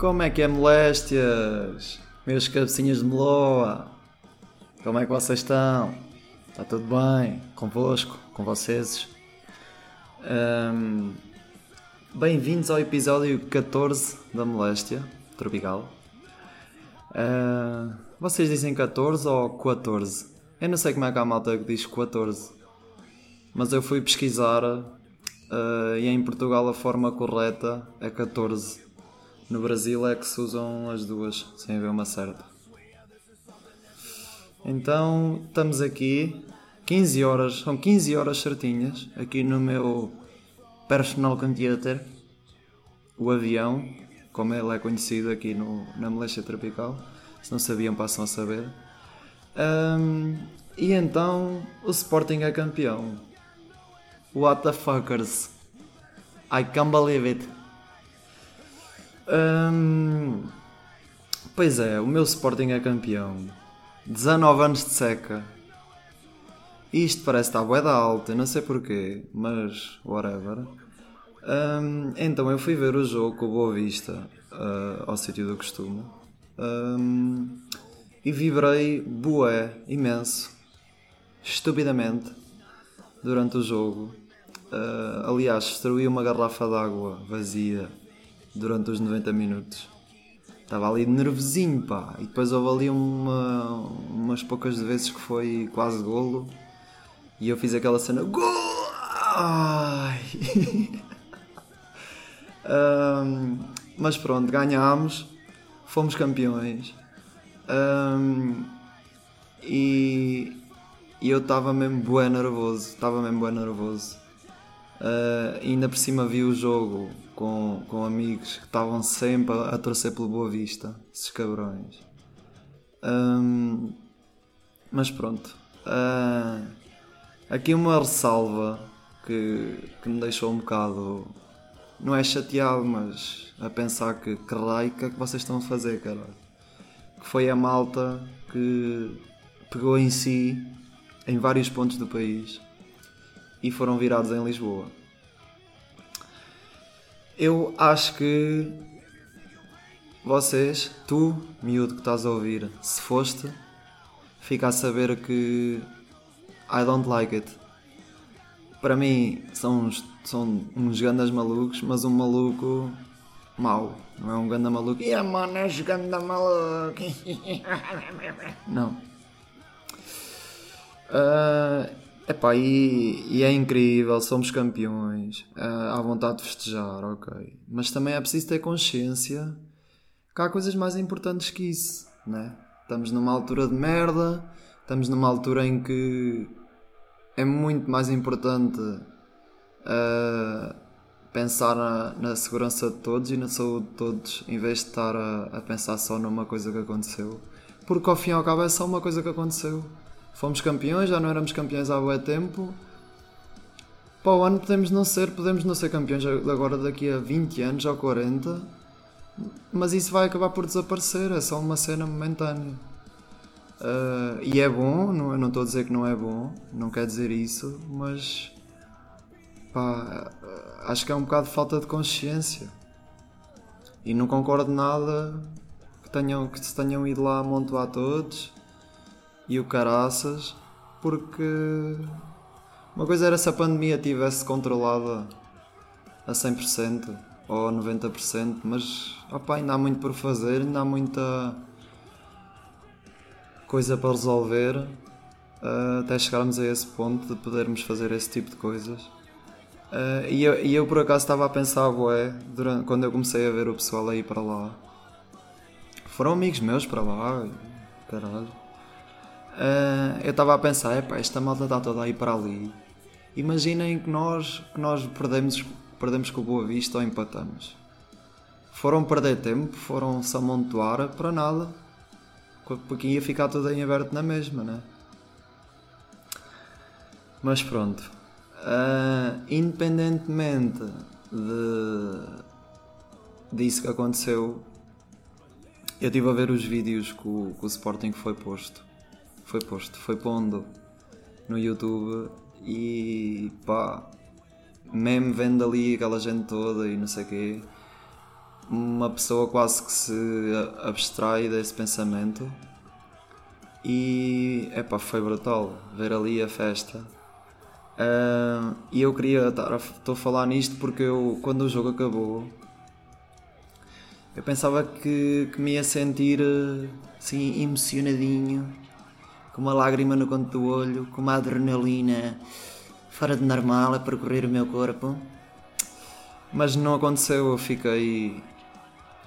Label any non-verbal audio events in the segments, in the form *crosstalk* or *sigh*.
Como é que é moléstias? Meus cabecinhas de meloa? Como é que vocês estão? Está tudo bem? Convosco? Com vocês? Hum, Bem-vindos ao episódio 14 da Moléstia Tropical. Ah, vocês dizem 14 ou 14? Eu não sei como é que há malta que diz 14. Mas eu fui pesquisar ah, e em Portugal a forma correta é 14. No Brasil é que se usam as duas, sem haver uma certa. Então estamos aqui, 15 horas, são 15 horas certinhas, aqui no meu personal computer, o avião, como ele é conhecido aqui no, na Moléstia Tropical. Se não sabiam, passam a saber. Ahm, e então o Sporting é campeão. What the fuckers? I can't believe it. Hum, pois é, o meu Sporting é campeão. 19 anos de seca. Isto parece estar bué da alta, não sei porquê, mas whatever. Hum, então eu fui ver o jogo com Boa Vista ah, ao sítio do costume Hum, e vibrei bué, imenso, estupidamente, durante o jogo. Ah, aliás, destruí uma garrafa de água vazia durante os 90 minutos. Estava ali nervosinho, pá. E depois houve ali uma, umas poucas vezes que foi quase golo. E eu fiz aquela cena. Gol! Ai! *laughs* Ahm, mas pronto, ganhámos. Fomos campeões. Ahm, e, e eu estava mesmo bué nervoso. Estava mesmo bué nervoso. Ah, ainda por cima vi o jogo com, com amigos que estavam sempre a, torcer pelo Boa Vista, esses cabrões. Ahm, mas pronto. Ah, aqui uma ressalva que, que me deixou um bocado. Não é chateado, mas a pensar que que que é que vocês estão a fazer, caralho. Que foi a malta que pegou em si em vários pontos do país e foram virados em Lisboa. Eu acho que vocês, tu, miúdo que estás a ouvir, se foste, fica a saber que I don't like it. Para mim são uns, são uns gandas malucos, mas um maluco mau. Não é um ganda maluco. Yeah, mano, és ganda maluco. *laughs* Não. Ah, epá, e, e é incrível, somos campeões, ah, há vontade de festejar, ok. Mas também é preciso ter consciência que há coisas mais importantes que isso, né? Estamos numa altura de merda, estamos numa altura em que é muito mais importante ah, pensar na, na segurança de todos e na saúde de todos, em vez de estar a, a pensar só numa coisa que aconteceu. Porque ao fim e ao cabo é só uma coisa que aconteceu. Fomos campeões, já não éramos campeões há bué tempo. Para o ano podemos não ser, podemos não ser campeões agora daqui a 20 anos ou 40, mas isso vai acabar por desaparecer, é só uma cena momentânea. Ah, e é bom, não, eu não estou a dizer que não é bom, não quer dizer isso, mas pá, acho que é um bocado de falta de consciência. E não concordo nada que, tenham, que se tenham ido lá amontoar todos e o caraças, porque uma coisa era se a pandemia tivesse controlada a 100% ou a 90%, mas opá, ainda há muito por fazer, ainda há muita coisa para resolver ah, até chegarmos a esse ponto de podermos fazer esse tipo de coisas. Ah, e, eu, e eu por acaso estava a pensar, bué, durante, quando eu comecei a ver o pessoal aí para lá. Foram amigos meus para lá, caralho. Ah, eu estava a pensar, epá, esta malta está toda aí para ali. Imaginem que nós, que nós perdemos, perdemos com o Boa Vista ou empatamos. Foram perder tempo, foram se amontoar para nada. Porque ia ficar tudo em aberto na mesma, né? Mas pronto. Ah, independentemente de, disso que aconteceu, eu estive a ver os vídeos que o, que o Sporting foi posto. Foi posto, foi pondo no YouTube e pá, mesmo vendo ali aquela gente toda e não sei o quê, uma pessoa quase que se abstrai desse pensamento. E epá, foi brutal ver ali a festa. Uh, e eu queria estar a, estou a falar nisto porque eu, quando o jogo acabou, eu pensava que, que me ia sentir assim emocionadinho, com uma lágrima no canto do olho, com uma adrenalina fora de normal a percorrer o meu corpo. Mas não aconteceu, eu fiquei.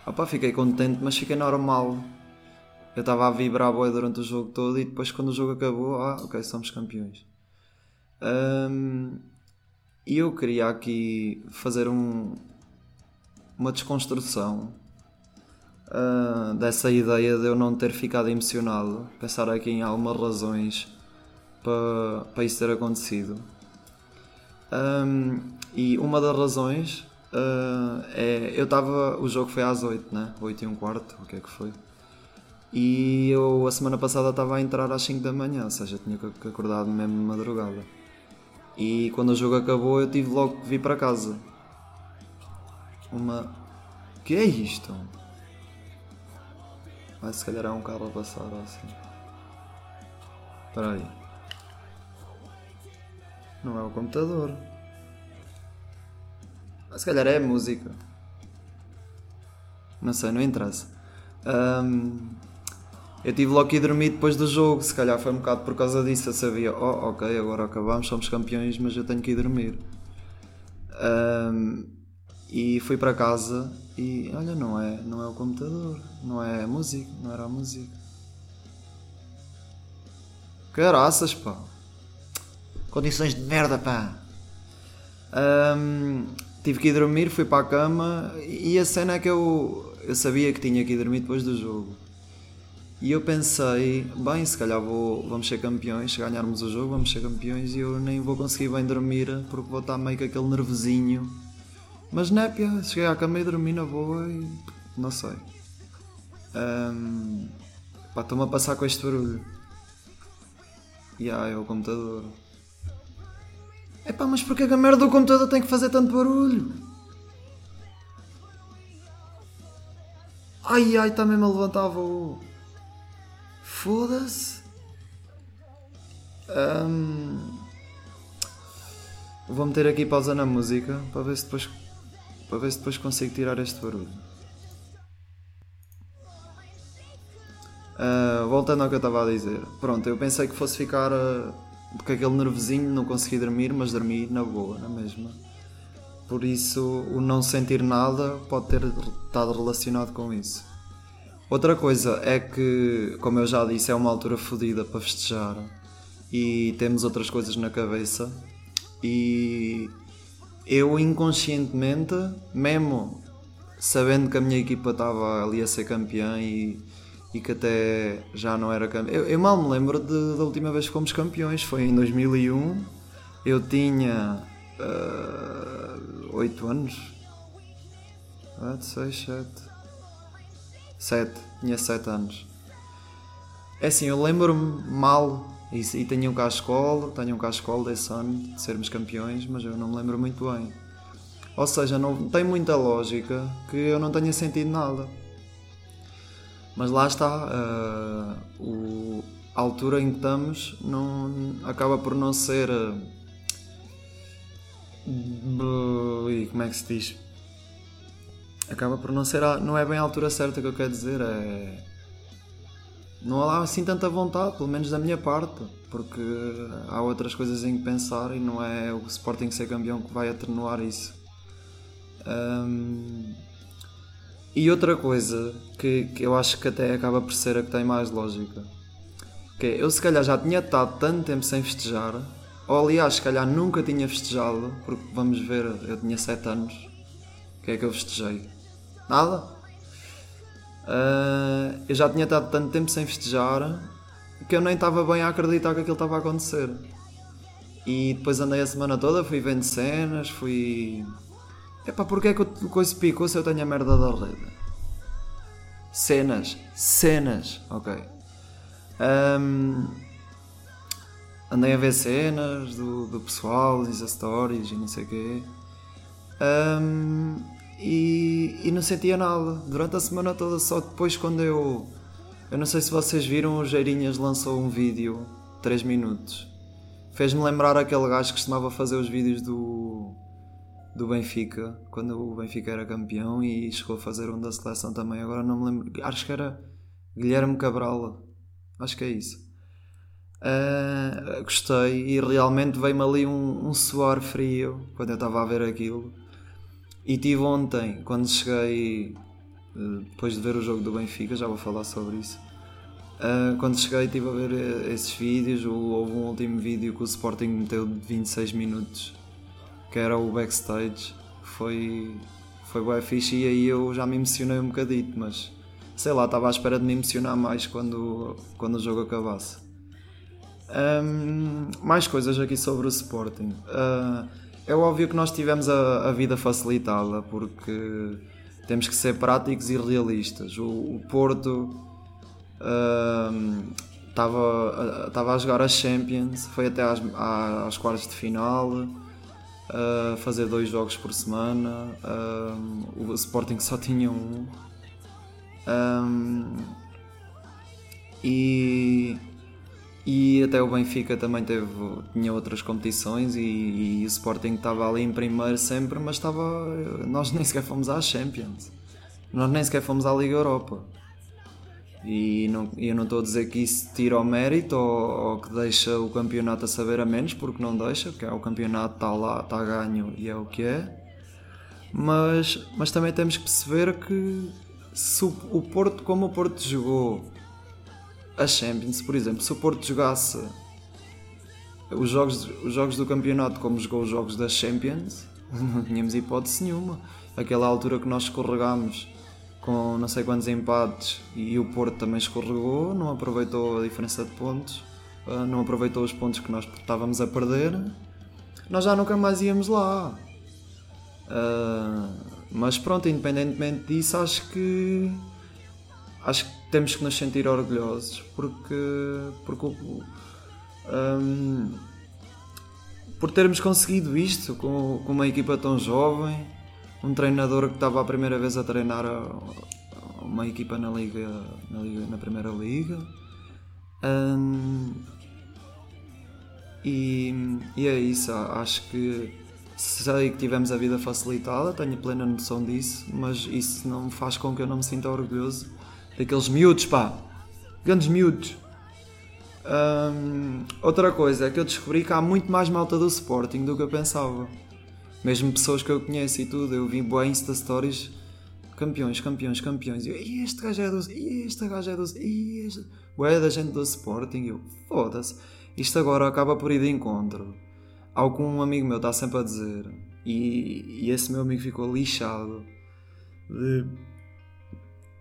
Opa, fiquei contente, mas fiquei normal. Eu estava a vibrar boa durante o jogo todo e depois quando o jogo acabou, ah, ok, somos campeões. E eu queria aqui fazer um, uma desconstrução uh, dessa ideia de eu não ter ficado emocionado. Pensar aqui em algumas razões para, para isso ter acontecido. Um, e uma das razões uh, é. Eu estava. O jogo foi às 8, né? 8 e um quarto, o que é que foi? E eu a semana passada estava a entrar às 5 da manhã, ou seja, tinha que acordar mesmo de madrugada. E quando o jogo acabou eu tive logo que vir para casa. Uma. que é isto? Mas se calhar é um carro a passar assim. Espera aí. Não é o computador. Mas se calhar é música. Não sei, não interessa. Um, eu tive logo que ir dormir depois do jogo, se calhar foi um bocado por causa disso. Eu sabia, oh, ok, agora acabamos, somos campeões, mas eu tenho que ir dormir. Um, e fui para casa e olha, não é, não é o computador, não é a música, não era a música. Caraças, pá. Condições de merda, pá. Um, tive que ir dormir, fui para a cama e a cena é que eu, eu sabia que tinha que ir dormir depois do jogo. E eu pensei, bem, se calhar vou, vamos ser campeões, se ganharmos o jogo, vamos ser campeões e eu nem vou conseguir bem dormir porque vou estar meio com aquele nervosinho mas népia, cheguei à cama e dormi na boa e não sei. Um, pá, estou-me a passar com este barulho. E ah, é o computador. Epá, mas porquê que a merda do computador tem que fazer tanto barulho? Ai ai, também me levantava o. Foda-se. Um... Vou meter aqui pausa na música para ver se depois para ver se depois consigo tirar este barulho. Uh, voltando ao que eu estava a dizer, pronto, eu pensei que fosse ficar uh, com aquele nervosinho, não consegui dormir, mas dormi na boa, na mesma. Por isso, o não sentir nada pode ter estado relacionado com isso. Outra coisa é que, como eu já disse, é uma altura fodida para festejar e temos outras coisas na cabeça e eu inconscientemente, mesmo sabendo que a minha equipa estava ali a ser campeã e, e que até já não era campeã. Eu, eu, mal me lembro de, da última vez que fomos campeões, foi em 2001. Eu tinha uh, 8 anos. 8, 6, 7. 7. Tinha 7 anos. É assim, eu lembro-me mal e, e tenham cá a escola, tenham cá a escola desse ano de sermos campeões, mas eu não me lembro muito bem. Ou seja, não tem muita lógica que eu não tenha sentido nada. Mas lá está, uh, o, a altura em que estamos não, acaba por não ser. Uh, como é que se diz? Acaba por não ser. Não é bem a altura certa que eu quero dizer, é não há assim tanta vontade, pelo menos da minha parte, porque há outras coisas em que pensar e não é o Sporting ser campeão que vai atenuar isso. Um, e outra coisa que, que eu acho que até acaba por ser a que tem mais lógica, que é, eu se calhar já tinha estado tanto tempo sem festejar, ou aliás, se calhar nunca tinha festejado, porque vamos ver, eu tinha 7 anos, o que é que eu festejei? Nada? Uh, eu já tinha estado tanto tempo sem festejar que eu nem estava bem a acreditar que aquilo estava a acontecer. E depois andei a semana toda, fui vendo cenas, fui. Epá, porque é que o coisa picou se eu tenho a merda da rede? Cenas, cenas, ok. Um, andei a ver cenas do, do pessoal, diz stories e não sei o quê. Um, e, e não sentia nada durante a semana toda. Só depois, quando eu. Eu não sei se vocês viram, o Geirinhas lançou um vídeo, 3 minutos. Fez-me lembrar aquele gajo que costumava fazer os vídeos do, do Benfica, quando o Benfica era campeão e chegou a fazer um da seleção também. Agora não me lembro, acho que era Guilherme Cabral, acho que é isso. Uh, gostei e realmente veio-me ali um, um suor frio quando eu estava a ver aquilo. E tive ontem, quando cheguei, uh, depois de ver o jogo do Benfica, já vou falar sobre isso. Uh, quando cheguei, estive a ver esses vídeos. Houve um último vídeo que o Sporting meteu de 26 minutos que era o backstage, foi, foi bem fixe e aí eu já me emocionei um bocadito, mas sei lá, estava à espera de me emocionar mais quando, quando o jogo acabasse. Um, mais coisas aqui sobre o Sporting. Uh, é óbvio que nós tivemos a, a, vida facilitada porque temos que ser práticos e realistas. O, o Porto estava uh, a jogar a Champions, foi até às, às quartas de final uh, fazer dois jogos por semana. Uh, o Sporting só tinha um. um e, e até o Benfica também teve, tinha outras competições e, e o Sporting estava ali em primeiro sempre, mas estava. Nós nem sequer fomos à Champions. Nós nem sequer fomos à Liga Europa. E não, eu não estou a dizer que isso tira o mérito ou, ou, que deixa o campeonato a saber a menos, porque não deixa, porque é o campeonato está lá, está ganho e é o que é. Mas, mas também temos que perceber que se o, o Porto, como o Porto jogou a Champions, por exemplo, se o Porto jogasse os jogos, os jogos do campeonato como jogou os jogos da Champions, *laughs* não tínhamos hipótese nenhuma. Aquela altura que nós escorregámos com não sei quantos empates e o Porto também escorregou, não aproveitou a diferença de pontos, ah, não aproveitou os pontos que nós estávamos a perder, nós já nunca mais íamos lá. Uh, mas pronto, independentemente disso, acho que acho que temos que nos sentir orgulhosos porque, porque um, por termos conseguido isto com, com uma equipa tão jovem um treinador que estava a primeira vez a treinar uma equipa na liga na, liga, na primeira liga. Um, e, e é isso acho que sei que tivemos a vida facilitada tenho plena noção disso mas isso não faz com que eu não me sinta orgulhoso daqueles miúdos pá grandes miúdos outra coisa é que eu descobri que há muito mais malta do Sporting do que eu pensava mesmo pessoas que eu conheço e tudo, eu vi boa Insta Stories, campeões, campeões, campeões. E eu, este gajo é do. Este gajo é do. Este. Ué, da gente do Sporting. eu, foda-se. Isto agora acaba por ir de encontro ao que um amigo meu está sempre a dizer. E, e esse meu amigo ficou lixado de,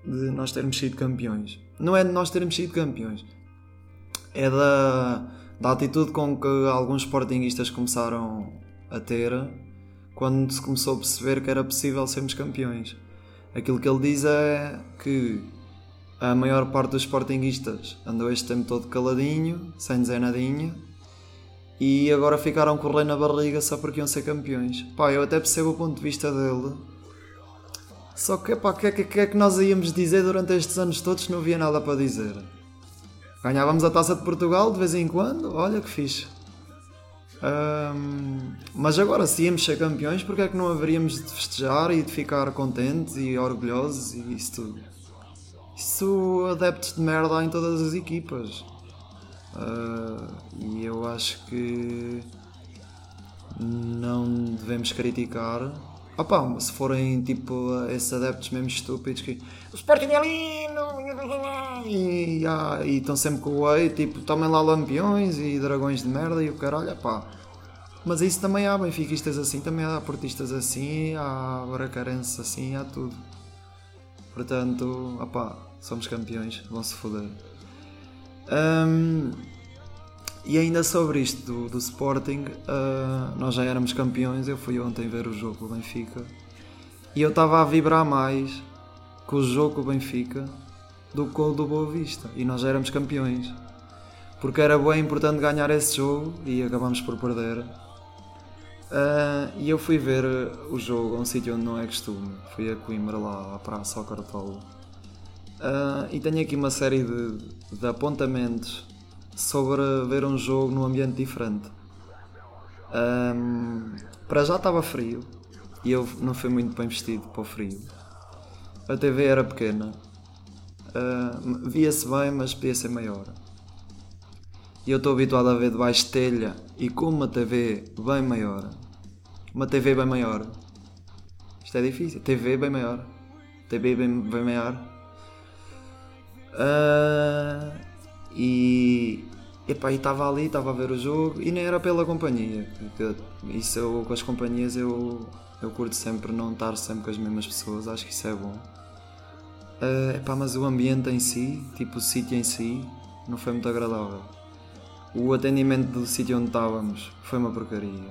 de nós termos sido campeões. Não é de nós termos sido campeões, é da, da atitude com que alguns sportinguistas começaram a ter quando se começou a perceber que era possível sermos campeões. Aquilo que ele diz é que a maior parte dos sportinguistas andou este tempo todo caladinho, sem dizer nadinha, e agora ficaram correndo na barriga só porque iam ser campeões. Pá, eu até percebo o ponto de vista dele. Só que, pá, o que, que, que é que nós íamos dizer durante estes anos todos não havia nada para dizer? Ganhávamos a taça de Portugal de vez em quando, olha que fixe. Um, mas agora, se íamos ser campeões, porque é que não haveríamos de festejar e de ficar contentes e orgulhosos e isso tudo? Isso adeptos de merda há em todas as equipas. Uh, e eu acho que não devemos criticar. Opa, se forem tipo esses adeptos mesmo estúpidos que o Sporting é lindo e, ah, e estão sempre com o whey, tipo, tomem lá lampiões e dragões de merda e o caralho, pá. Mas isso também há benfiquistas assim, também há portistas assim, há bracarenses assim, há tudo. Portanto, opá, somos campeões, vão-se foder. Um, e ainda sobre isto do, do Sporting, uh, nós já éramos campeões. Eu fui ontem ver o jogo do Benfica e eu estava a vibrar mais com o jogo do Benfica do que o do Boa Vista. E nós já éramos campeões porque era bem importante ganhar esse jogo e acabamos por perder. Uh, e eu fui ver o jogo a um sítio onde não é costume. Fui a Coimbra, lá à Praça ao Cartola. Uh, e tenho aqui uma série de, de, apontamentos sobre ver um jogo num ambiente diferente. Um, para já estava frio e eu não fui muito bem vestido para o frio. A TV era pequena, uh, via-se bem, mas podia ser maior. E eu estou habituado a ver debaixo de telha e com uma TV bem maior. Uma TV bem maior. Isto é difícil. TV bem maior. TV bem, bem maior. Uh, e epá, estava ali, estava a ver o jogo e nem era pela companhia. Isso eu, com as companhias eu, eu curto sempre não estar sempre com as mesmas pessoas, acho que isso é bom. Uh, epá, mas o ambiente em si, tipo o sítio em si, não foi muito agradável. O atendimento do sítio onde estávamos foi uma porcaria.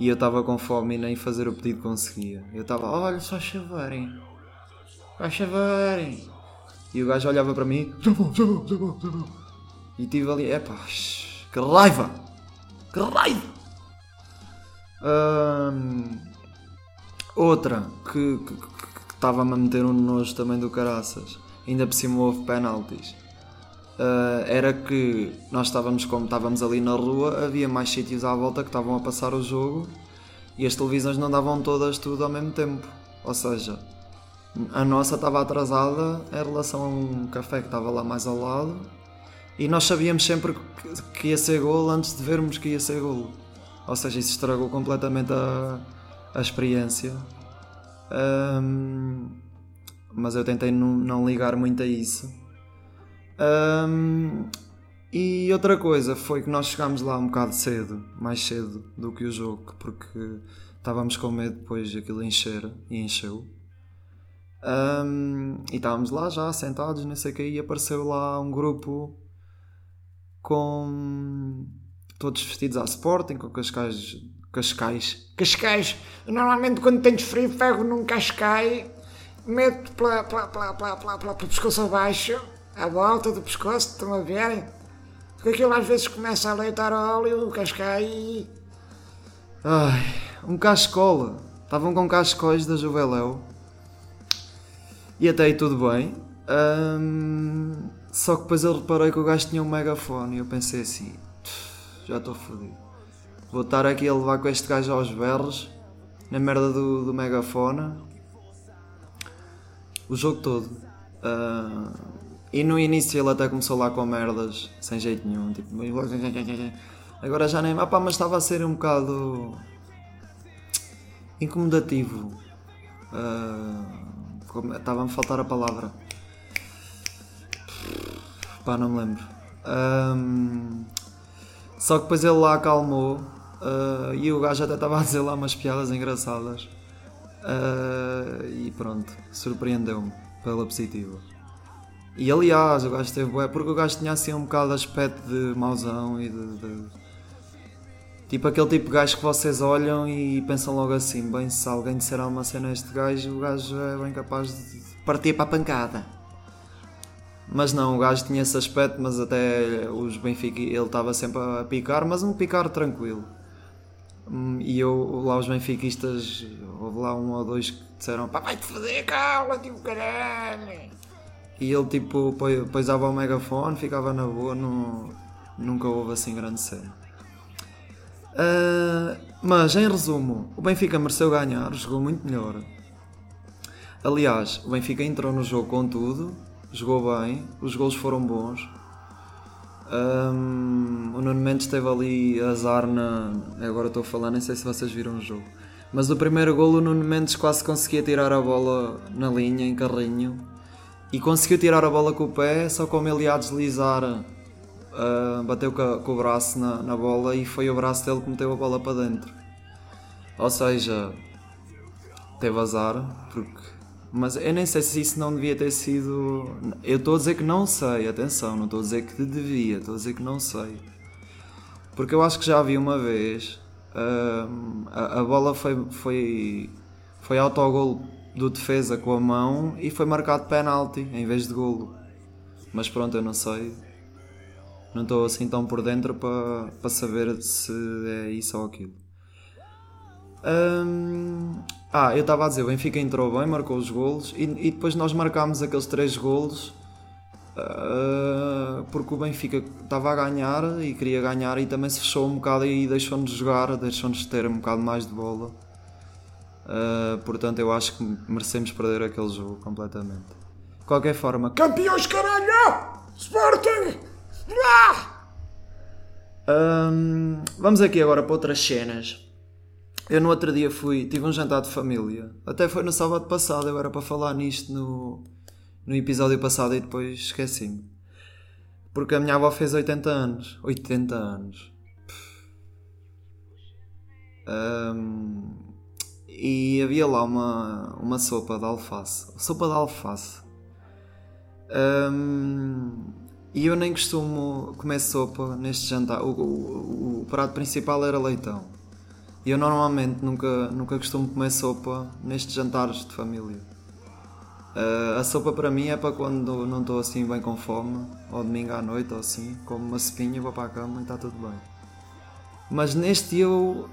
E eu estava com fome e nem fazer o pedido conseguia. Eu estava, olha, só chavarem. Só chavarem. E o gajo olhava para mim, vou, já vou. E tive ali, epá, que raiva! Que raiva! outra que estava-me a meter um nojo também do caraças. Ainda por cima houve penaltis uh, era que nós estávamos, como estávamos ali na rua, havia mais sítios à volta que estavam a passar o jogo e as televisões não davam todas tudo ao mesmo tempo. Ou seja, a nossa estava atrasada em relação a um café que estava lá mais ao lado e nós sabíamos sempre que ia ser golo antes de vermos que ia ser golo. Ou seja, isso estragou completamente a, a experiência. Um, mas eu tentei não, não ligar muito a isso um, e outra coisa foi que nós chegámos lá um bocado cedo, mais cedo do que o jogo, porque estávamos com medo depois de aquilo encher e encheu. Um, e estávamos lá já sentados, não sei o que, e apareceu lá um grupo com todos vestidos à Sporting, com cascais. Cascais. Cascais! Normalmente quando tens frio, pego num cascai, meto pela, pela, pela, pela, pela, pela pescoço abaixo à volta do pescoço, estão a ver? Porque aquilo às vezes começa a leitar óleo, o cascai. Ai, um cascola. Estavam com cascóis da Juveléu. E até aí tudo bem. Um, só que depois eu reparei que o gajo tinha um megafone e eu pensei assim: já estou fodido. Vou estar aqui a levar com este gajo aos berros na merda do, do megafone o jogo todo. Uh, e no início ele até começou lá com merdas, sem jeito nenhum, tipo. Agora já nem. Ah pá, mas estava a ser um bocado. incomodativo. Uh, Estava-me a faltar a palavra. Pá, não me lembro. Um, só que depois ele lá acalmou uh, e o gajo até estava a dizer lá umas piadas engraçadas. Uh, e pronto, surpreendeu-me pela positiva. E aliás, o gajo esteve bué, porque o gajo tinha assim um bocado de aspecto de mauzão e de, de, Tipo aquele tipo de gajo que vocês olham e pensam logo assim, bem, se alguém disser alguma cena a este gajo, o gajo é bem capaz de partir para a pancada. Mas não, o gajo tinha esse aspecto, mas até os Benfica, ele estava sempre a picar, mas um picar tranquilo. Hum, e eu, lá os benfiquistas, houve lá um ou dois que disseram, pá, vai-te foder, cala-te caralho. E ele tipo poisava o megafone, ficava na boa, não, nunca houve assim grande cena. Uh, mas em resumo, o Benfica mereceu ganhar, jogou muito melhor. Aliás, o Benfica entrou no jogo com tudo, jogou bem, os gols foram bons. Um, o Nuno Mendes teve ali azar na. Agora estou a falar, nem sei se vocês viram o jogo. Mas o primeiro gol o Nuno Mendes quase conseguia tirar a bola na linha, em carrinho e conseguiu tirar a bola com o pé, só como ele ia deslizar, uh, bateu com, com, o braço na, na bola e foi o braço dele que meteu a bola para dentro. Ou seja, teve azar, porque. Mas eu nem sei se isso não devia ter sido. Eu estou a dizer que não sei, atenção, não estou a dizer que devia, estou a dizer que não sei. Porque eu acho que já vi uma vez. Uh, a, a, bola foi, foi, foi autogol do defesa com a mão e foi marcado penalti em vez de golo. Mas pronto, eu não sei. Não estou assim tão por dentro para, para saber se é isso ou aquilo. Ah, eu estava a dizer, o Benfica entrou bem, marcou os golos e, e depois nós marcámos aqueles três golos uh, porque o Benfica estava a ganhar e queria ganhar e também se fechou um bocado e deixou-nos jogar, deixou-nos ter um bocado mais de bola. Uh, portanto, eu acho que merecemos perder aquele jogo completamente. De qualquer forma, Campeões, caralho! Sporting! Hum, vamos aqui agora para outras cenas. Eu no outro dia fui, tive um jantar de família. Até foi no sábado passado, eu era para falar nisto no, no episódio passado e depois esqueci-me. Porque a minha avó fez 80 anos. 80 anos. E havia lá uma, uma sopa de alface. Sopa de alface. Hum, e eu nem costumo comer sopa neste jantar. O, o, o prato principal era leitão. E eu normalmente nunca, nunca costumo comer sopa nestes jantares de família. Uh, a sopa para mim é para quando não estou assim bem com fome, ou domingo à noite ou assim, como uma sopinha, vou para a cama e está tudo bem. Mas neste eu,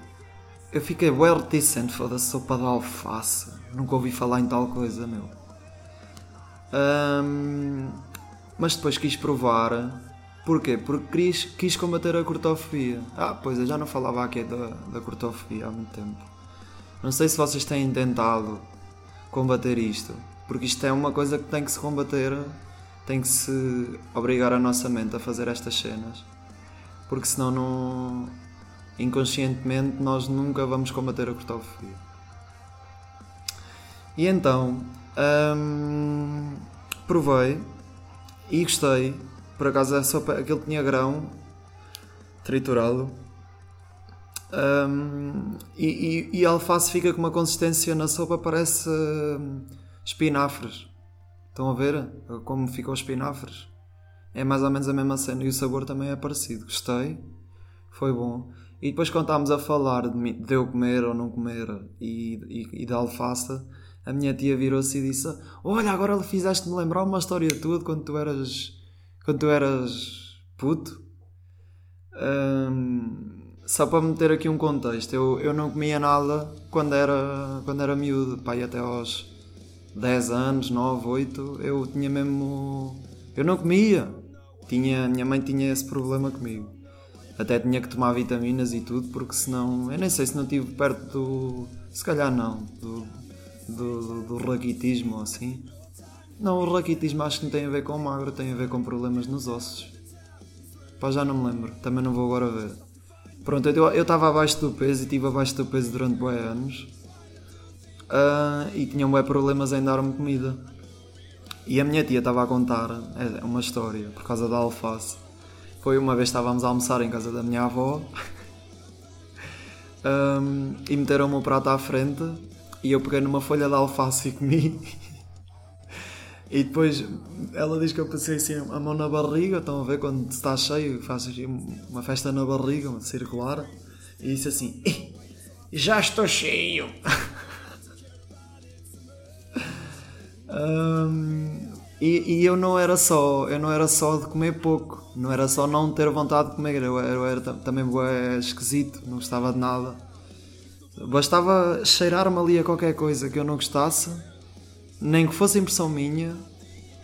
eu fiquei bem reticente, foda-se, sopa de alface. Nunca ouvi falar em tal coisa, meu. Um, mas depois quis provar Porquê? Porque quis, quis combater a cortofobia. Ah, pois eu já não falava aqui da, da cortofobia há muito tempo. Não sei se vocês têm tentado combater isto, porque isto é uma coisa que tem que se combater, tem que se obrigar a nossa mente a fazer estas cenas, porque senão não, inconscientemente nós nunca vamos combater a cortofobia. E então, hum, provei e gostei por acaso a sopa, aquele tinha grão triturado. Um, e, e, e, a alface fica com uma consistência na sopa, parece uh, espinafres. Estão a ver como ficam os espinafres? É mais ou menos a mesma cena e o sabor também é parecido. Gostei, foi bom. E depois, quando estávamos a falar de, de eu comer ou não comer e, e, e da alface, a minha tia virou-se e disse: Olha, agora fizeste-me lembrar uma história tua quando tu eras quando tu eras puto. Um, só para meter aqui um contexto, eu, eu não comia nada quando era, quando era miúdo, pai, até aos 10 anos, 9, 8, eu tinha mesmo. Eu não comia. Tinha, minha mãe tinha esse problema comigo. Até tinha que tomar vitaminas e tudo, porque senão. Eu nem sei se não estive perto do. Se calhar não. Do, do, do, ou assim. Não, o raquitismo acho que não tem a ver com magro, tem a ver com problemas nos ossos. Pá, já não me lembro, também não vou agora ver. Pronto, eu estava abaixo do peso e estive abaixo do peso durante bué anos. Uh, e tinha bué problemas em dar-me comida. E a minha tia estava a contar é, uma história por causa da alface. Foi uma vez estávamos a almoçar em casa da minha avó um, *laughs* e meteram-me o prato à frente e eu peguei numa folha de alface e comi. E depois ela diz que eu passei assim a mão na barriga, estão a ver quando está cheio, faz uma festa na barriga, circular, e disse assim: Já estou cheio. um, e, e, eu não era só, eu não era só de comer pouco, não era só não ter vontade de comer, eu era, eu era também esquisito, não gostava de nada. Bastava cheirar-me ali a qualquer coisa que eu não gostasse nem que fosse impressão minha,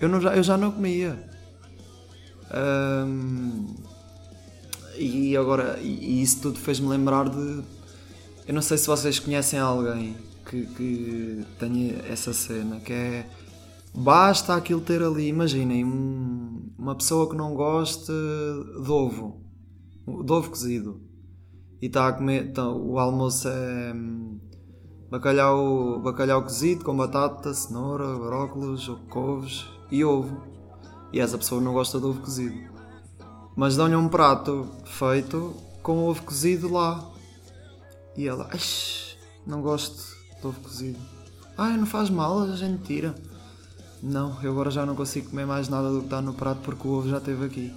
eu, não, eu já não comia. Um, e agora, e, isso tudo fez-me lembrar de. Eu não sei se vocês conhecem alguém que, que tenha essa cena, que é. Basta aquilo ter ali, imaginem, um, uma pessoa que não gosta de ovo, de ovo cozido, e está a comer, tá, o almoço é bacalhau, bacalhau cozido com batata, cenoura, brócolis, couves e ovo. E essa pessoa não gosta de ovo cozido. Mas dão-lhe um prato feito com ovo cozido lá. E ela, não gosto de ovo cozido. Ai, não faz mal, a gente tira. Não, eu agora já não consigo comer mais nada do que está no prato porque o ovo já esteve aqui.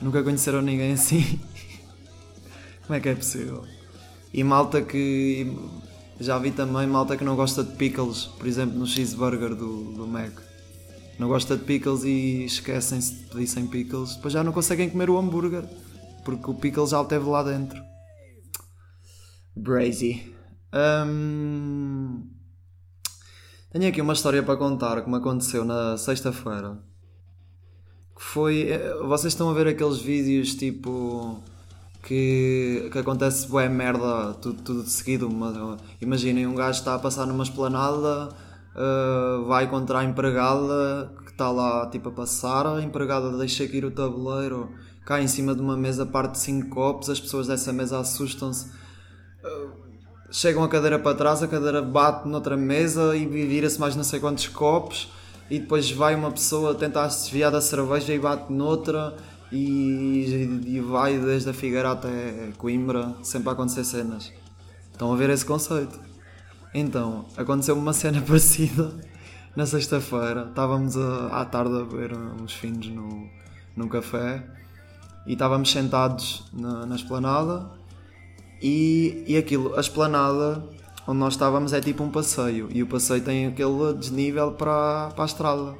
Nunca conheceram ninguém assim. *laughs* Como é que é possível? E malta que já vi também malta que não gosta de pickles, por exemplo, no cheeseburger do, do Mac. Não gosta de pickles e esquecem-se de pedir sem pickles, depois já não conseguem comer o hambúrguer, porque o pickle já o teve lá dentro. Brazy. Hum, tenho aqui uma história para contar que me aconteceu na sexta-feira. Que foi. eh, Vocês estão a ver aqueles vídeos tipo. Que, que acontece bué merda tudo, tudo de seguido. Imaginem um gajo está a passar numa esplanada, eh, vai contra a empregada que está lá tipo a passar, a empregada deixa cair o tabuleiro, cai em cima de uma mesa, parte cinco copos, as pessoas dessa mesa assustam-se chegam a cadeira para trás, a cadeira bate noutra mesa e vira-se mais não sei quantos copos e depois vai uma pessoa tentar se desviar da cerveja e bate noutra e, e vai desde a Figueira até Coimbra, sempre a acontecer cenas. Estão a ver esse conceito? Então, aconteceu uma cena *laughs* parecida na sexta-feira. Estávamos a- à tarde a ver uns fins no, num café e estávamos sentados na, na esplanada e, e aquilo, a esplanada onde nós estávamos é tipo um passeio e o passeio tem aquele desnível para, para a estrada.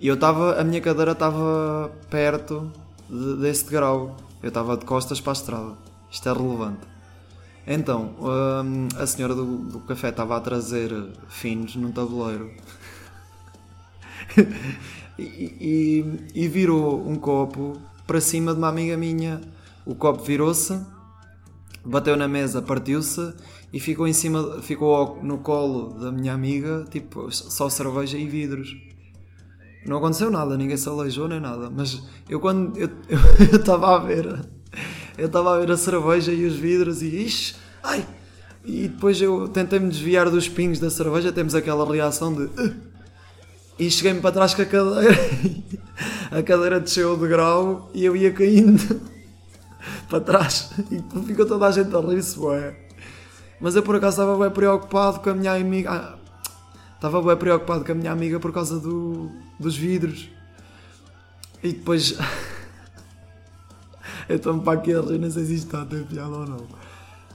E eu estava, a minha cadeira estava perto de- desse degrau. Eu estava de costas para a estrada. Isto é relevante. Então, hum, a senhora do, do café estava a trazer finos num tabuleiro *laughs* e, e- e virou um copo para cima de uma amiga minha. O copo virou-se, bateu na mesa, partiu-se e ficou em cima, ficou no colo da minha amiga, tipo, só cerveja e vidros. Não aconteceu nada, ninguém se aleijou nem nada, mas eu quando eu estava *laughs* a ver, eu estava a ver a cerveja e os vidros e ixi, ai! E depois eu tentei-me desviar dos pingos da cerveja, temos aquela reação de "Ugh", e cheguei-me para trás com a cadeira, *laughs* a cadeira desceu o degrau e eu ia caindo *laughs* para trás e ficou toda a gente a rir-se. Mas eu por acaso estava bem preocupado com a minha amiga. Estava bem preocupado com a minha amiga por causa do, dos vidros. E depois. *laughs* eu estou-me para aqui a rir, não sei se isto está a ter piada ou não.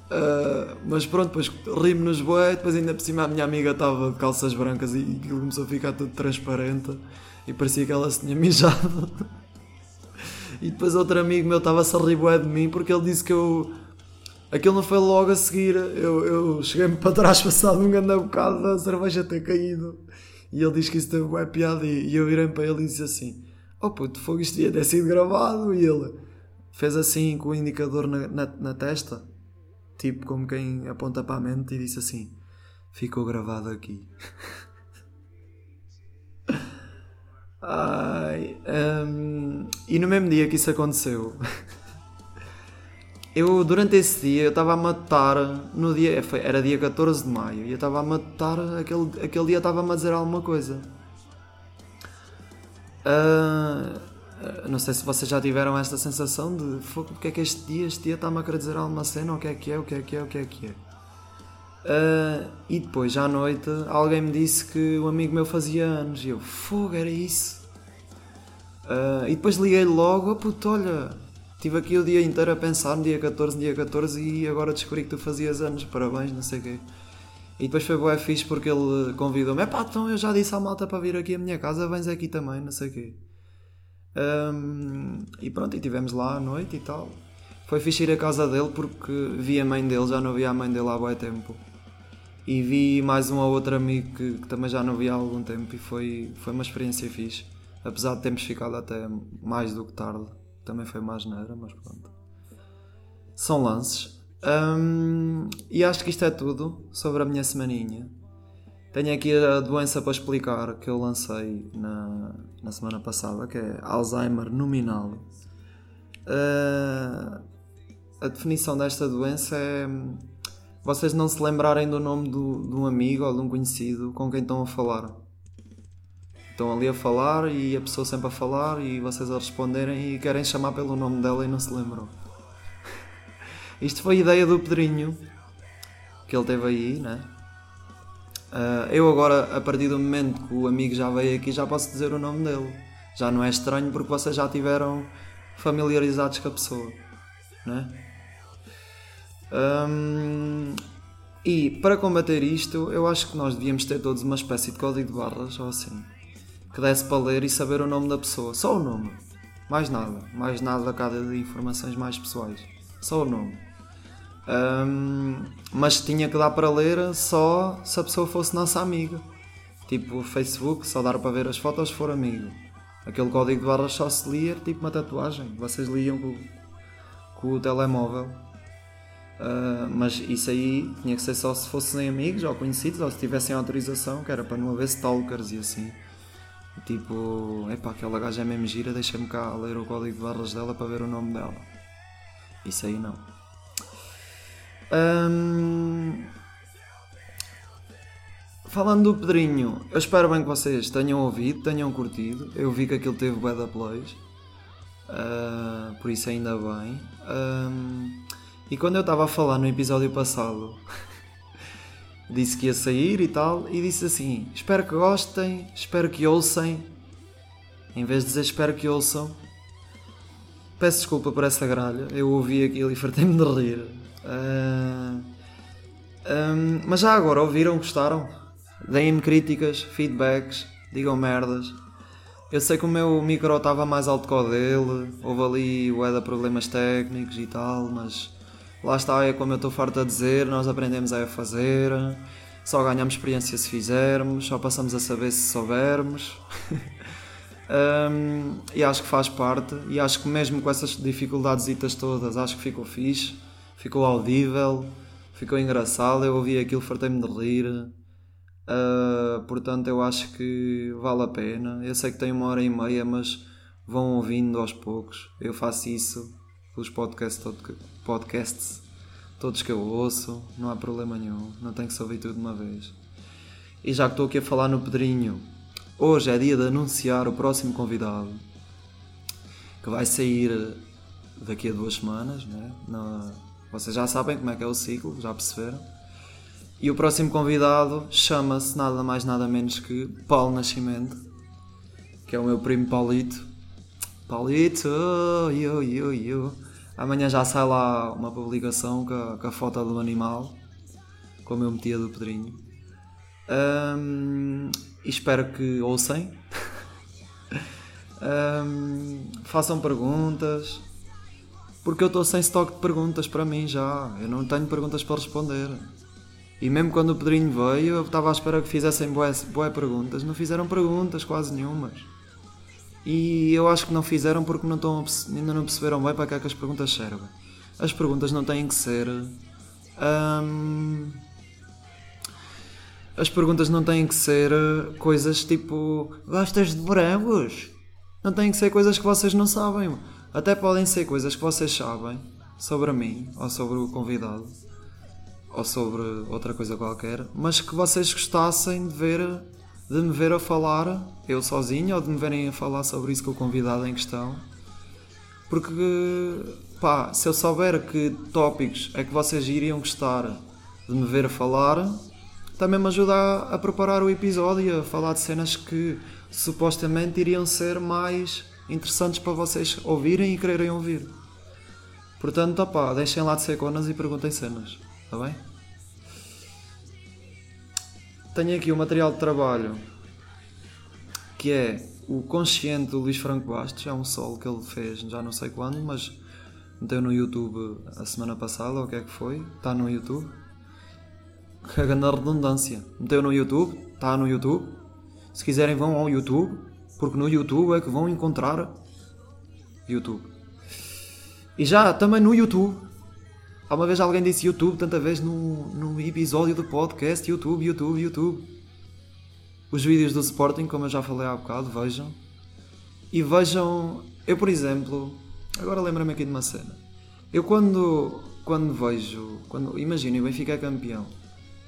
Ah, mas pronto, depois rimos-nos bué, depois ainda por cima a minha amiga estava de calças brancas e aquilo começou a ficar tudo transparente e parecia que ela se tinha *laughs* mijado. E depois outro amigo meu estava-se a rir bué de mim porque ele disse que eu. Aquilo não foi logo a seguir. Eu, eu cheguei-me para trás *laughs* passado um grande bocado da cerveja ter caído. E ele disse que isso teve bué piada e, e eu virei para ele e disse assim: Oh puto, fogo isto ia ter sido gravado. E ele fez assim com o indicador na, na, na testa, tipo como quem aponta para a mente, e disse assim: Ficou gravado aqui. *laughs* Ai, hum, e no mesmo dia que isso aconteceu, *laughs* eu durante esse dia eu estava a matar no dia foi- era dia 14 de maio e eu estava a matar aquele, aquele dia estava-me a dizer alguma coisa. Ah, não sei se vocês já tiveram esta sensação de "Fogo, o que é que este dia, este dia está-me a querer dizer alguma cena, o que é que é, o que é que é, o que é que é. Ah, e depois, à noite, alguém me disse que o amigo meu fazia anos. E eu, fogo, era isso. Ah, e depois liguei logo, oh puto, olha, estive aqui o dia inteiro a pensar no dia 14, no dia 14 e agora descobri que tu fazias anos, parabéns, não sei o quê. E depois foi bué fixe porque ele convidou-me, epá, então eu já disse à malta para vir aqui à minha casa, vens aqui também, não sei o quê. Ahm, e pronto, e estivemos lá à noite e tal. Foi fixe ir à casa dele porque vi a mãe dele, já não via a mãe dele há bué tempo. E vi mais um ou outro amigo que, que também já não via há algum tempo e foi, foi uma experiência fixe. Apesar de termos ficado até mais do que tarde. Também foi mais neira, mas pronto. São lances. Hum, e acho que isto é tudo sobre a minha semaninha. Tenho aqui a doença para explicar que eu lancei na, na semana passada, que é Alzheimer nominal. Uh, a definição desta doença é vocês não se lembrarem do nome do, de um amigo ou de um conhecido com quem estão a falar. Estão ali a falar e a pessoa sempre a falar e vocês a responderem e querem chamar pelo nome dela e não se lembram. *laughs* Isto foi a ideia do Pedrinho que ele teve aí, né? Ah, eu agora, a partir do momento que o amigo já veio aqui, já posso dizer o nome dele. Já não é estranho porque vocês já tiveram familiarizados com a pessoa, né? Hum, e para combater isto, eu acho que nós devíamos ter todos uma espécie de código de barras ou assim que desse para ler e saber o nome da pessoa, só o nome, mais nada, mais nada cada de informações mais pessoais, só o nome. Um, mas tinha que dar para ler só se a pessoa fosse nossa amiga. Tipo, Facebook, só dar para ver as fotos se for amigo. Aquele código de barras só se lia tipo uma tatuagem. Vocês liam com, com o telemóvel. Uh, mas isso aí tinha que ser só se fossem amigos ou conhecidos ou se tivessem autorização, que era para não haver stalkers e assim. Tipo, epá, aquela gaja é mesmo gira, deixa-me cá ler o código de barras dela para ver o nome dela. Isso aí não. falando do Pedrinho, eu espero bem que vocês tenham ouvido, tenham curtido. Eu vi que aquilo teve da plays, uh, por isso ainda bem. e quando eu estava a falar no episódio passado, *laughs* disse que ia sair e tal, e disse assim: Espero que gostem, espero que ouçam. Em vez de dizer espero que ouçam, peço desculpa por essa gralha. Eu ouvi aquilo e fartei-me de rir. Uh, um, mas já agora, ouviram? Gostaram? Deem-me críticas, feedbacks, digam merdas. Eu sei que o meu micro estava mais alto que o dele, houve ali o da problemas técnicos e tal, mas lá está, é como eu estou farto a dizer, nós aprendemos a fazer, só ganhamos experiência se fizermos, só passamos a saber se soubermos. *laughs* um, e acho que faz parte, e acho que mesmo com essas dificuldades todas, acho que ficou fixe ficou audível, ficou engraçado, eu ouvi aquilo, fartei-me de rir. Uh, portanto, eu acho que vale a pena. Eu sei que tem uma hora e meia, mas vão ouvindo aos poucos. Eu faço isso pelos podcasts, podcasts todos que eu ouço, não há problema nenhum, não tenho que se ouvir tudo de uma vez. E já que estou aqui a falar no Pedrinho, hoje é dia de anunciar o próximo convidado que vai sair daqui a duas semanas, né? Na, vocês já sabem como é que é o ciclo, já perceberam. E o próximo convidado chama-se nada mais nada menos que Paulo Nascimento, que é o meu primo Paulito. Paulito, yo, yo, yo. Amanhã já sai lá uma publicação com a, com a foto do animal, como eu metia do Pedrinho. Um, espero que ouçam. um, façam perguntas, porque eu estou sem estoque de perguntas para mim já. Eu não tenho perguntas para responder. E mesmo quando o Pedrinho veio, eu estava à espera que fizessem boas, boas perguntas. Não fizeram perguntas, quase nenhumas. E eu acho que não fizeram porque não estão, ainda não perceberam bem para que é que as perguntas servem. As perguntas não têm que ser. Hum, as perguntas não têm que ser coisas tipo. Gostas de morangos? Não têm que ser coisas que vocês não sabem. Até podem ser coisas que vocês sabem sobre mim, ou sobre o convidado, ou sobre outra coisa qualquer, mas que vocês gostassem de ver, de me ver a falar, eu sozinho, ou de me verem a falar sobre isso com o convidado em questão. Porque, pá, se eu souber que tópicos é que vocês iriam gostar de me ver a falar, também me ajuda a, a preparar o episódio e a falar de cenas que supostamente iriam ser mais interessantes para vocês ouvirem e quererem ouvir. Portanto, opá, deixem lá de ser conas e perguntem cenas, está bem? Tenho aqui o material de trabalho que é o Consciente do Luís Franco Bastos, é um solo que ele fez já não sei quando, mas meteu no YouTube a semana passada, ou o que é que foi, está no YouTube. Que grande redundância. Meteu no YouTube, está no YouTube. Se quiserem vão ao YouTube porque no YouTube é que vão encontrar YouTube. E já também no YouTube. Há uma vez alguém disse YouTube, tanta vez no, no episódio do podcast YouTube, YouTube, YouTube. Os vídeos do Sporting, como eu já falei há bocado, vejam. E vejam, eu por exemplo, agora lembro-me aqui de uma cena. Eu quando, quando vejo, quando, imagino, o Benfica é campeão.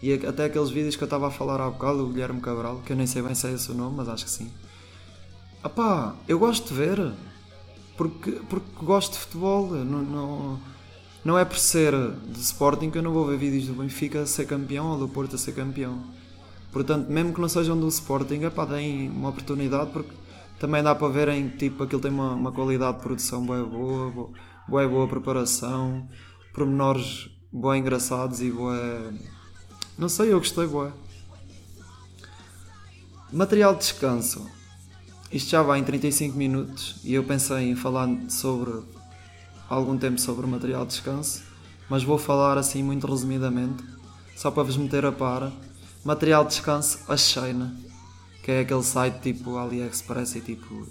E até aqueles vídeos que eu estava a falar há bocado, o Guilherme Cabral, que eu nem sei bem se é esse o nome, mas acho que sim Apá, eu gosto de ver. Porque, porque gosto de futebol. Não, não, não é por ser de Sporting que eu não vou ver vídeos do Benfica a ser campeão ou do Porto a ser campeão. Portanto, mesmo que não sejam do Sporting, epá, deem uma oportunidade porque também dá para verem tipo aquilo tem uma, uma qualidade de produção boa boa, boa, boa, boa preparação, pormenores boa engraçados e boa. Não sei, eu gostei boa. Material de descanso. Isto já vai em 35 minutos e eu pensei em falar sobre algum tempo sobre o material de descanso mas vou falar assim muito resumidamente, só para vos meter a par. Material de descanso, a Sheina, que é aquele site tipo AliExpress e tipo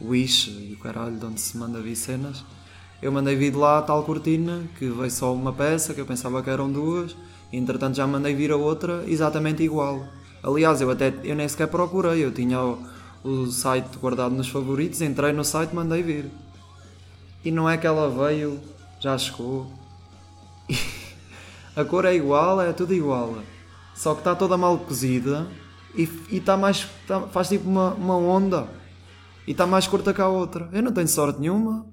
Wish e o caralho de onde se manda vir cenas. Eu mandei vir de lá a tal cortina, que veio só uma peça, que eu pensava que eram duas, e entretanto já mandei vir a outra exatamente igual. Aliás, eu até eu nem sequer procurei, eu tinha o, o site guardado nos favoritos, entrei no site mandei vir. E não é que ela veio, já chegou. *laughs* a cor é igual, é tudo igual. Só que está toda mal cozida e está mais. Tá, faz tipo uma, uma onda. E está mais curta que a outra. Eu não tenho sorte nenhuma.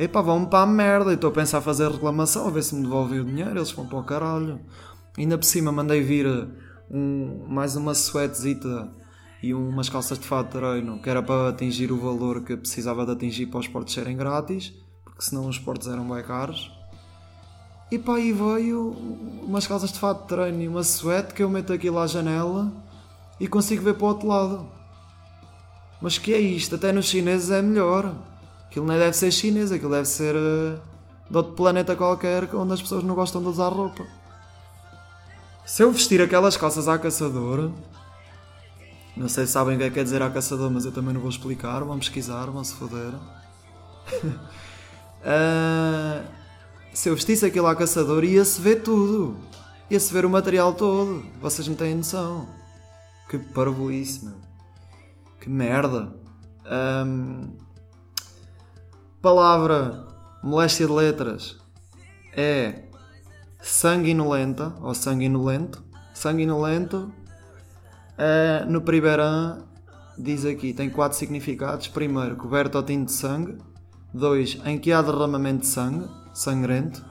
Epá, vão-me para a merda. Estou a pensar fazer reclamação, a ver se me devolvem o dinheiro. Eles vão para o caralho. Ainda por cima mandei vir um, mais uma suetezita e umas calças de fato de treino que era para atingir o valor que precisava de atingir para os portos serem grátis, porque senão os portos eram bem caros. E pá, aí veio umas calças de fato de treino e uma suete que eu meto aqui lá à janela e consigo ver para o outro lado. Mas que é isto? Até nos chineses é melhor. Aquilo não deve ser chinês, aquilo deve ser uh, de outro planeta qualquer onde as pessoas não gostam de usar roupa. Se eu vestir aquelas calças à caçadora, não sei se sabem o que é que quer dizer à caçador, mas eu também não vou explicar. Vão pesquisar, vão se foder. uh, *laughs* se eu vestisse aquilo à caçador, ia-se ver tudo. Ia-se ver o material todo. Vocês não têm noção. Que parvoíce, meu. Que merda. Um, palavra moléstia de letras é sanguinolenta ou sanguinolento. Sanguinolento Uh, no primeiro ano, diz aqui, tem quatro significados. Primeiro, coberto ao tinto de sangue. Dois, em que há derramamento de sangue, sangrento.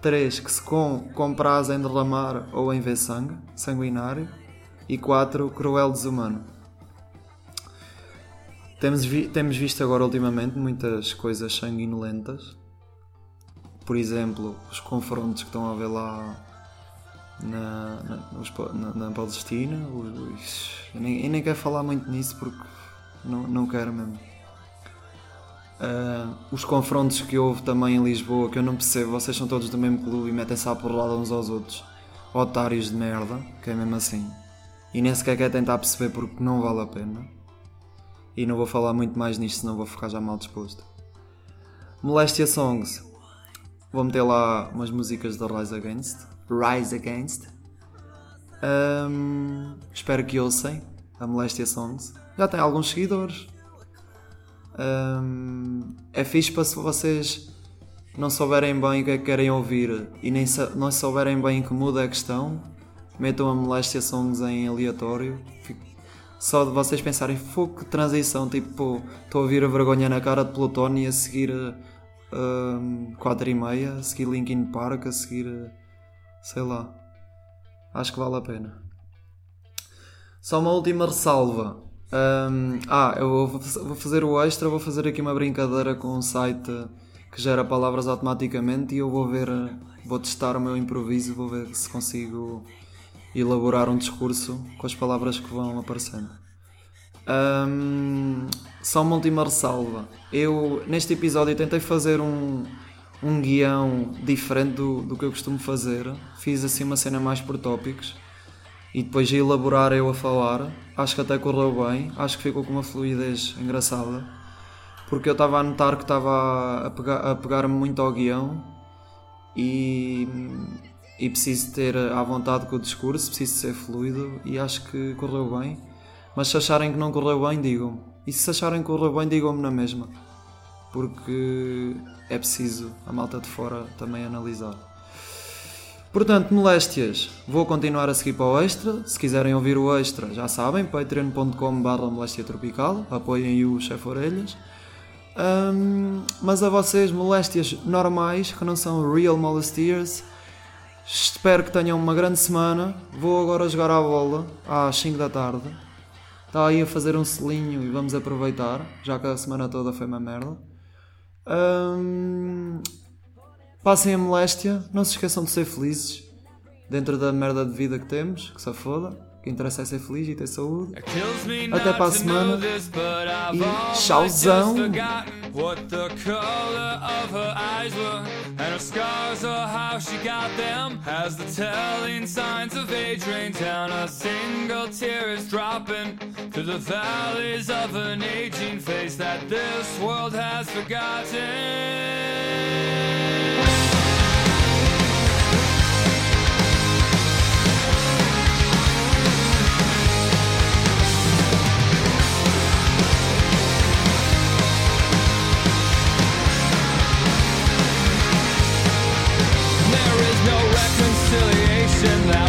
Três, que se com, compraz em derramar ou em ver sangue, sanguinário. E quatro, cruel desumano. Temos, vi, temos visto agora ultimamente muitas coisas sanguinolentas. Por exemplo, os confrontos que estão a haver lá na, na, na, na Palestina. Os, eu, nem, eu nem quero falar muito nisso porque não, não quero mesmo. Uh, os confrontos que houve também em Lisboa, que eu não percebo, vocês são todos do mesmo clube e metem-se à porrada uns aos outros. Otários de merda, que é mesmo assim. E nem sequer quer tentar perceber porque não vale a pena. E não vou falar muito mais nisto, senão vou ficar já mal disposto. Molestia Songs. Vou meter lá umas músicas da Rise Against. Rise Against. Um, espero que ouçam a Molestia Songs. Já tem alguns seguidores. Um, é fixe para se vocês não souberem bem o que é que querem ouvir e nem não souberem bem em que muda a questão, metam a Molestia Songs em aleatório. Só de vocês pensarem, fogo que transição, tipo, estou a ouvir a vergonha na cara de Plutónio e a seguir um, 4 e meia, a seguir Linkin Park, a seguir sei lá. Acho que vale a pena. Só uma última ressalva. Um, ah, eu vou fazer o extra, vou fazer aqui uma brincadeira com um site que gera palavras automaticamente e eu vou ver, vou testar o meu improviso, vou ver se consigo elaborar um discurso com as palavras que vão aparecendo. Um, só uma última ressalva. Eu, neste episódio, tentei fazer um, um guião diferente do, do que eu costumo fazer. Fiz assim uma cena mais por tópicos e depois de elaborar eu a falar. Acho que até correu bem, acho que ficou com uma fluidez engraçada. Porque eu estava a notar que estava a pegar, a pegar muito ao guião e, e preciso ter à vontade com o discurso, preciso ser fluido e acho que correu bem. Mas se acharem que não correu bem, digam-me. E se acharem que correu bem, digam-me na mesma porque é preciso a malta de fora também analisar. Portanto, moléstias, vou continuar a seguir para o extra. Se quiserem ouvir o extra, já sabem, patreon.com.br moléstia tropical, apoiem o chefe Orelhas. Um, mas a vocês, moléstias normais, que não são real molestiers, espero que tenham uma grande semana. Vou agora jogar à bola às 5 da tarde. Está aí a fazer um selinho e vamos aproveitar, já que a semana toda foi uma merda. Um, passem a moléstia, não se esqueçam de ser felizes dentro da merda de vida que temos, que se foda. O que interessa é ser feliz e ter saúde. Até para a semana. E tchauzão! tear is dropping through the valleys of an aging face that this world has forgotten. reconciliation